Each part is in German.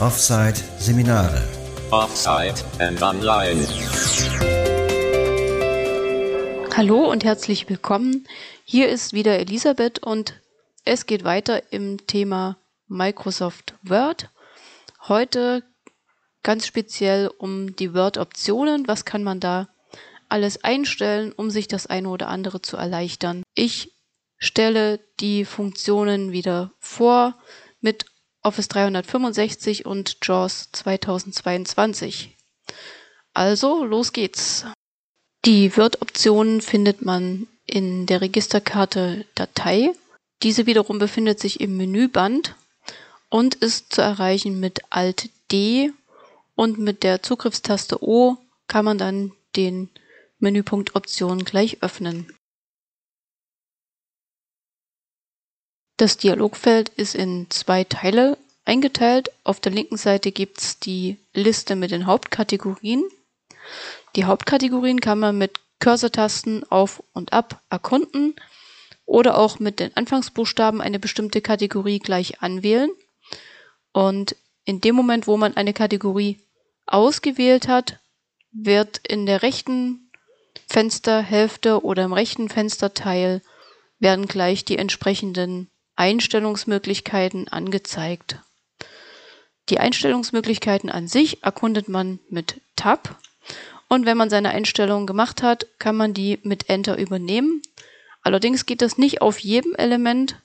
Offside Seminare. Offside and online. Hallo und herzlich willkommen. Hier ist wieder Elisabeth und es geht weiter im Thema Microsoft Word. Heute ganz speziell um die Word-Optionen. Was kann man da alles einstellen, um sich das eine oder andere zu erleichtern? Ich stelle die Funktionen wieder vor mit Office 365 und JAWS 2022. Also, los geht's. Die Word-Optionen findet man in der Registerkarte Datei. Diese wiederum befindet sich im Menüband und ist zu erreichen mit Alt D und mit der Zugriffstaste O kann man dann den Menüpunkt Optionen gleich öffnen. Das Dialogfeld ist in zwei Teile eingeteilt. Auf der linken Seite gibt's die Liste mit den Hauptkategorien. Die Hauptkategorien kann man mit Cursor-Tasten auf und ab erkunden oder auch mit den Anfangsbuchstaben eine bestimmte Kategorie gleich anwählen. Und in dem Moment, wo man eine Kategorie ausgewählt hat, wird in der rechten Fensterhälfte oder im rechten Fensterteil werden gleich die entsprechenden Einstellungsmöglichkeiten angezeigt. Die Einstellungsmöglichkeiten an sich erkundet man mit Tab und wenn man seine Einstellungen gemacht hat, kann man die mit Enter übernehmen. Allerdings geht das nicht auf jedem Element.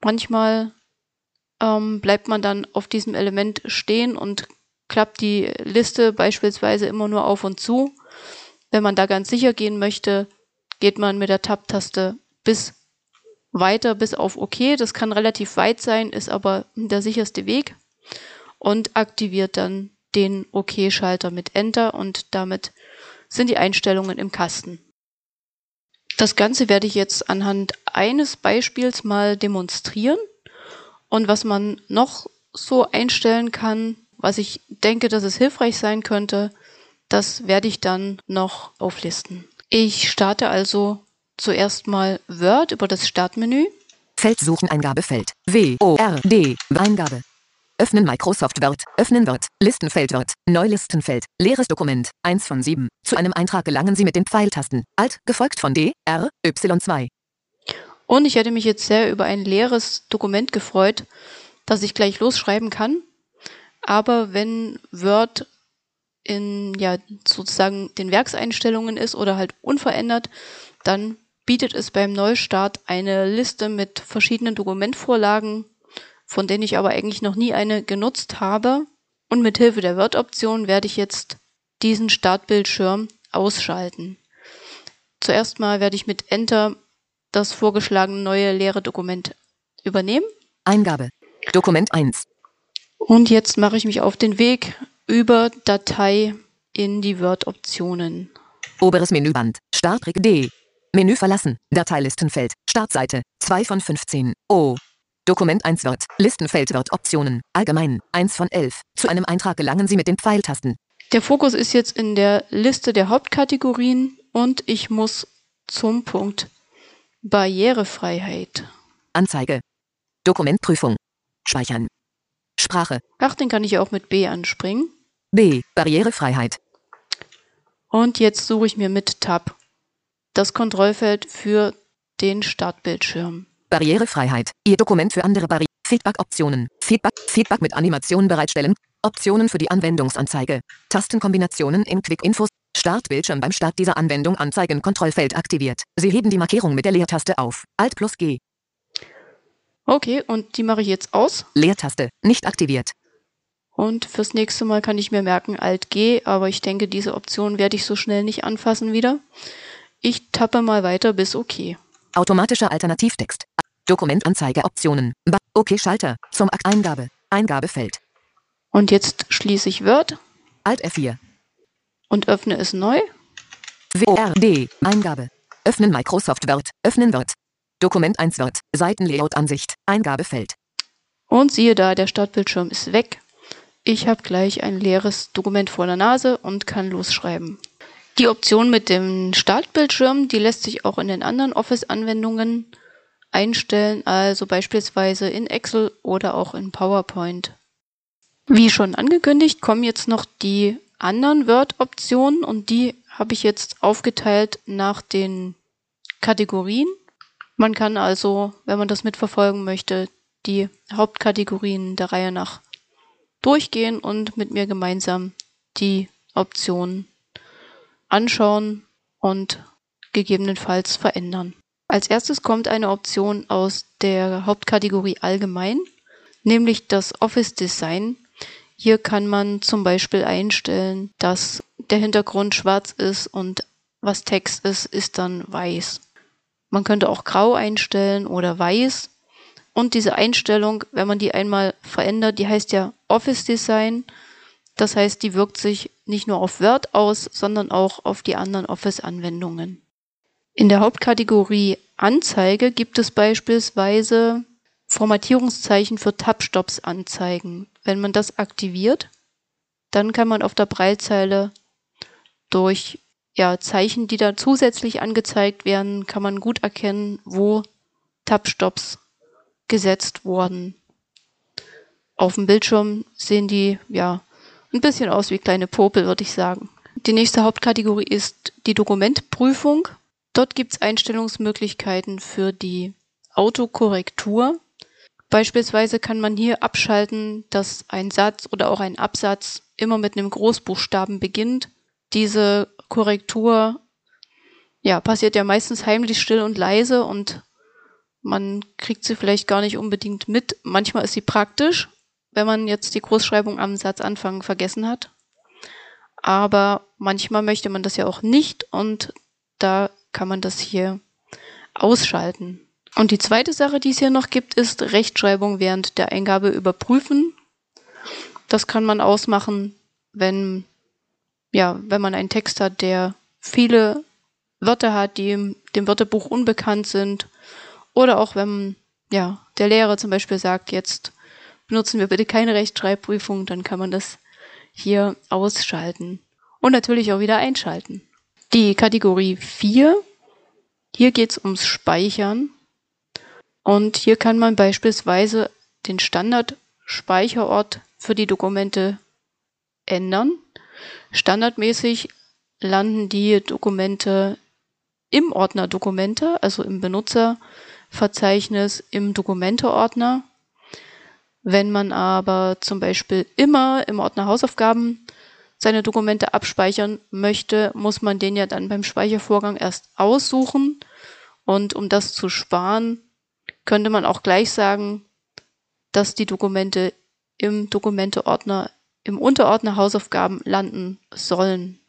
Manchmal ähm, bleibt man dann auf diesem Element stehen und klappt die Liste beispielsweise immer nur auf und zu. Wenn man da ganz sicher gehen möchte, geht man mit der Tab-Taste bis weiter bis auf OK. Das kann relativ weit sein, ist aber der sicherste Weg. Und aktiviert dann den OK-Schalter mit Enter und damit sind die Einstellungen im Kasten. Das Ganze werde ich jetzt anhand eines Beispiels mal demonstrieren. Und was man noch so einstellen kann, was ich denke, dass es hilfreich sein könnte, das werde ich dann noch auflisten. Ich starte also zuerst mal Word über das Startmenü. Feld suchen Eingabefeld. W O R D Eingabe. Öffnen Microsoft Word. Öffnen Word. Listenfeld Word. Neulistenfeld. Leeres Dokument. 1 von 7. Zu einem Eintrag gelangen Sie mit den Pfeiltasten. Alt, gefolgt von D, R, Y2. Und ich hätte mich jetzt sehr über ein leeres Dokument gefreut, das ich gleich losschreiben kann. Aber wenn Word in ja sozusagen den Werkseinstellungen ist oder halt unverändert, dann bietet es beim Neustart eine Liste mit verschiedenen Dokumentvorlagen, von denen ich aber eigentlich noch nie eine genutzt habe. Und mit Hilfe der Word-Option werde ich jetzt diesen Startbildschirm ausschalten. Zuerst mal werde ich mit Enter das vorgeschlagene neue leere Dokument übernehmen. Eingabe. Dokument 1. Und jetzt mache ich mich auf den Weg über Datei in die Word-Optionen. Oberes Menüband. Startregel D. Menü verlassen. Dateilistenfeld. Startseite. 2 von 15. O. Dokument 1 Word. Listenfeld Word Optionen. Allgemein. 1 von 11. Zu einem Eintrag gelangen Sie mit den Pfeiltasten. Der Fokus ist jetzt in der Liste der Hauptkategorien und ich muss zum Punkt Barrierefreiheit. Anzeige. Dokumentprüfung. Speichern. Sprache. Ach, den kann ich auch mit B anspringen. B. Barrierefreiheit. Und jetzt suche ich mir mit Tab das Kontrollfeld für den Startbildschirm. Barrierefreiheit. Ihr Dokument für andere Barrieren. Feedback-Optionen. Feedback, Feedback mit Animation bereitstellen. Optionen für die Anwendungsanzeige. Tastenkombinationen in Quick-Infos. Startbildschirm beim Start dieser Anwendung anzeigen. Kontrollfeld aktiviert. Sie heben die Markierung mit der Leertaste auf. Alt plus G. Okay, und die mache ich jetzt aus. Leertaste. Nicht aktiviert. Und fürs nächste Mal kann ich mir merken Alt G, aber ich denke, diese Option werde ich so schnell nicht anfassen wieder. Tappe mal weiter bis OK. Automatischer Alternativtext. Dokumentanzeige Optionen. OK Schalter. Zum Akt Eingabe. Eingabefeld. Und jetzt schließe ich Word. Alt F4. Und öffne es neu. WRD. Eingabe. Öffnen Microsoft Word. Öffnen Word. Dokument 1 Word. Seitenlayout Ansicht. Eingabefeld. Und siehe da, der Startbildschirm ist weg. Ich habe gleich ein leeres Dokument vor der Nase und kann losschreiben. Die Option mit dem Startbildschirm, die lässt sich auch in den anderen Office-Anwendungen einstellen, also beispielsweise in Excel oder auch in PowerPoint. Wie schon angekündigt, kommen jetzt noch die anderen Word-Optionen und die habe ich jetzt aufgeteilt nach den Kategorien. Man kann also, wenn man das mitverfolgen möchte, die Hauptkategorien der Reihe nach durchgehen und mit mir gemeinsam die Optionen anschauen und gegebenenfalls verändern. Als erstes kommt eine Option aus der Hauptkategorie Allgemein, nämlich das Office Design. Hier kann man zum Beispiel einstellen, dass der Hintergrund schwarz ist und was Text ist, ist dann weiß. Man könnte auch grau einstellen oder weiß. Und diese Einstellung, wenn man die einmal verändert, die heißt ja Office Design. Das heißt, die wirkt sich nicht nur auf Word aus, sondern auch auf die anderen Office-Anwendungen. In der Hauptkategorie Anzeige gibt es beispielsweise Formatierungszeichen für Tab-Stops anzeigen. Wenn man das aktiviert, dann kann man auf der Breitzeile durch ja, Zeichen, die da zusätzlich angezeigt werden, kann man gut erkennen, wo Tab-Stops gesetzt wurden. Auf dem Bildschirm sehen die ja ein bisschen aus wie kleine Popel, würde ich sagen. Die nächste Hauptkategorie ist die Dokumentprüfung. Dort gibt es Einstellungsmöglichkeiten für die Autokorrektur. Beispielsweise kann man hier abschalten, dass ein Satz oder auch ein Absatz immer mit einem Großbuchstaben beginnt. Diese Korrektur ja, passiert ja meistens heimlich still und leise und man kriegt sie vielleicht gar nicht unbedingt mit. Manchmal ist sie praktisch, wenn man jetzt die Großschreibung am Satzanfang vergessen hat. Aber manchmal möchte man das ja auch nicht und da kann man das hier ausschalten. Und die zweite Sache, die es hier noch gibt, ist Rechtschreibung während der Eingabe überprüfen. Das kann man ausmachen, wenn, ja, wenn man einen Text hat, der viele Wörter hat, die dem Wörterbuch unbekannt sind. Oder auch wenn, ja, der Lehrer zum Beispiel sagt, jetzt benutzen wir bitte keine Rechtschreibprüfung, dann kann man das hier ausschalten. Und natürlich auch wieder einschalten. Die Kategorie 4, hier geht es ums Speichern. Und hier kann man beispielsweise den Standardspeicherort für die Dokumente ändern. Standardmäßig landen die Dokumente im Ordner Dokumente, also im Benutzerverzeichnis im Dokumente-Ordner. Wenn man aber zum Beispiel immer im Ordner Hausaufgaben seine Dokumente abspeichern möchte, muss man den ja dann beim Speichervorgang erst aussuchen. Und um das zu sparen, könnte man auch gleich sagen, dass die Dokumente im Dokumente-Ordner, im Unterordner Hausaufgaben landen sollen.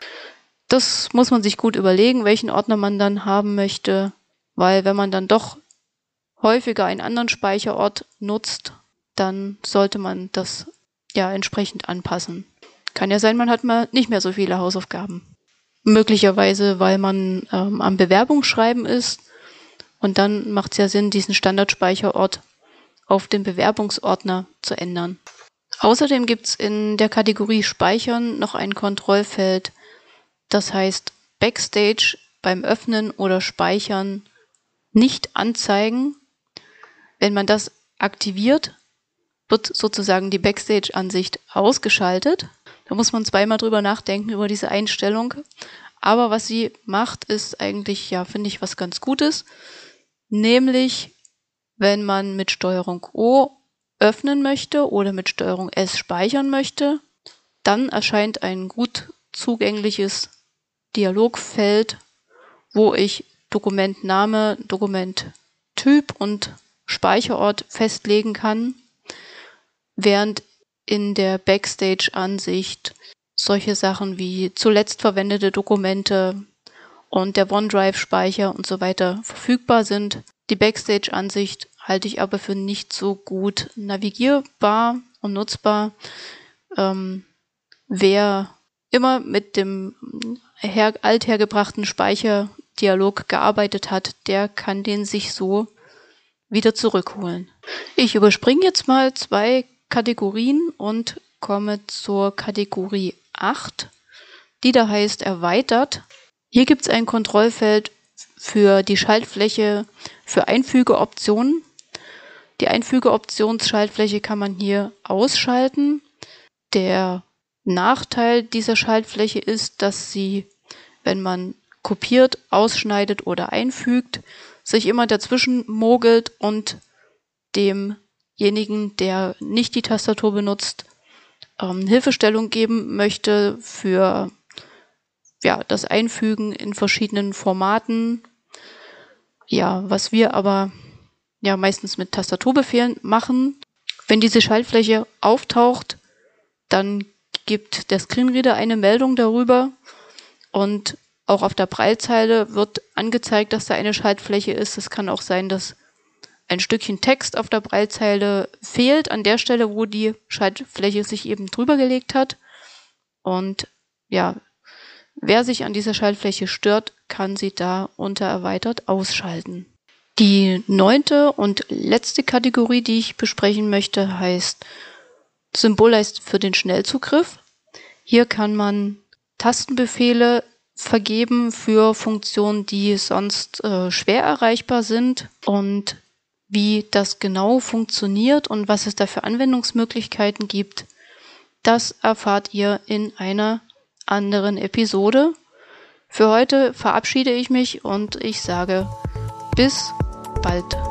Das muss man sich gut überlegen, welchen Ordner man dann haben möchte, weil wenn man dann doch häufiger einen anderen Speicherort nutzt, dann sollte man das ja entsprechend anpassen. Kann ja sein, man hat mal nicht mehr so viele Hausaufgaben. Möglicherweise, weil man ähm, am Bewerbungsschreiben ist. Und dann macht es ja Sinn, diesen Standardspeicherort auf den Bewerbungsordner zu ändern. Außerdem gibt es in der Kategorie Speichern noch ein Kontrollfeld, das heißt Backstage beim Öffnen oder Speichern nicht anzeigen. Wenn man das aktiviert, wird sozusagen die Backstage-Ansicht ausgeschaltet. Da muss man zweimal drüber nachdenken über diese Einstellung. Aber was sie macht, ist eigentlich, ja, finde ich, was ganz Gutes. Nämlich, wenn man mit Steuerung O öffnen möchte oder mit Steuerung S speichern möchte, dann erscheint ein gut zugängliches Dialogfeld, wo ich Dokumentname, Dokumenttyp und Speicherort festlegen kann, während in der Backstage-Ansicht solche Sachen wie zuletzt verwendete Dokumente und der OneDrive-Speicher und so weiter verfügbar sind. Die Backstage-Ansicht halte ich aber für nicht so gut navigierbar und nutzbar. Ähm, wer immer mit dem her althergebrachten Speicherdialog gearbeitet hat, der kann den sich so wieder zurückholen. Ich überspringe jetzt mal zwei Kategorien und komme zur Kategorie 8, die da heißt erweitert. Hier gibt es ein Kontrollfeld für die Schaltfläche für Einfügeoptionen. Die Einfügeoptionsschaltfläche kann man hier ausschalten. Der Nachteil dieser Schaltfläche ist, dass sie, wenn man kopiert, ausschneidet oder einfügt, sich immer dazwischen mogelt und demjenigen, der nicht die Tastatur benutzt, ähm, Hilfestellung geben möchte für ja, das Einfügen in verschiedenen Formaten. Ja, was wir aber ja meistens mit Tastaturbefehlen machen. Wenn diese Schaltfläche auftaucht, dann gibt der Screenreader eine Meldung darüber und auch auf der Breitzeile wird angezeigt, dass da eine Schaltfläche ist. Es kann auch sein, dass ein Stückchen Text auf der Breitzeile fehlt, an der Stelle, wo die Schaltfläche sich eben drüber gelegt hat. Und ja, wer sich an dieser Schaltfläche stört, kann sie da unter erweitert ausschalten. Die neunte und letzte Kategorie, die ich besprechen möchte, heißt Symbolized für den Schnellzugriff. Hier kann man Tastenbefehle vergeben für Funktionen, die sonst äh, schwer erreichbar sind. Und wie das genau funktioniert und was es da für Anwendungsmöglichkeiten gibt, das erfahrt ihr in einer anderen Episode. Für heute verabschiede ich mich und ich sage bis bald.